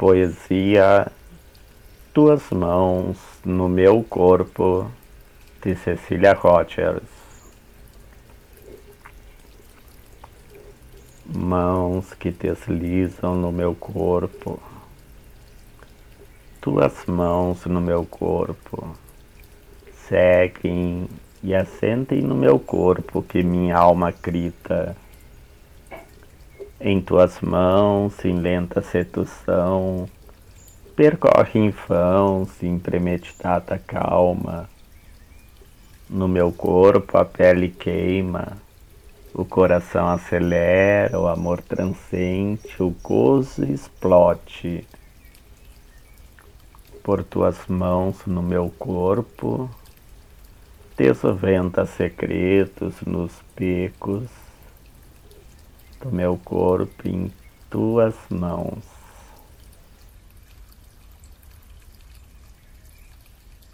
Poesia Tuas mãos no meu corpo, de Cecília Rogers. Mãos que deslizam no meu corpo, tuas mãos no meu corpo, seguem e assentem no meu corpo que minha alma grita em tuas mãos, em lenta sedução, percorre em vão, sem premeditada calma. No meu corpo a pele queima, o coração acelera, o amor transcende, o gozo explode. Por tuas mãos no meu corpo, desventa segredos nos becos do meu corpo em tuas mãos.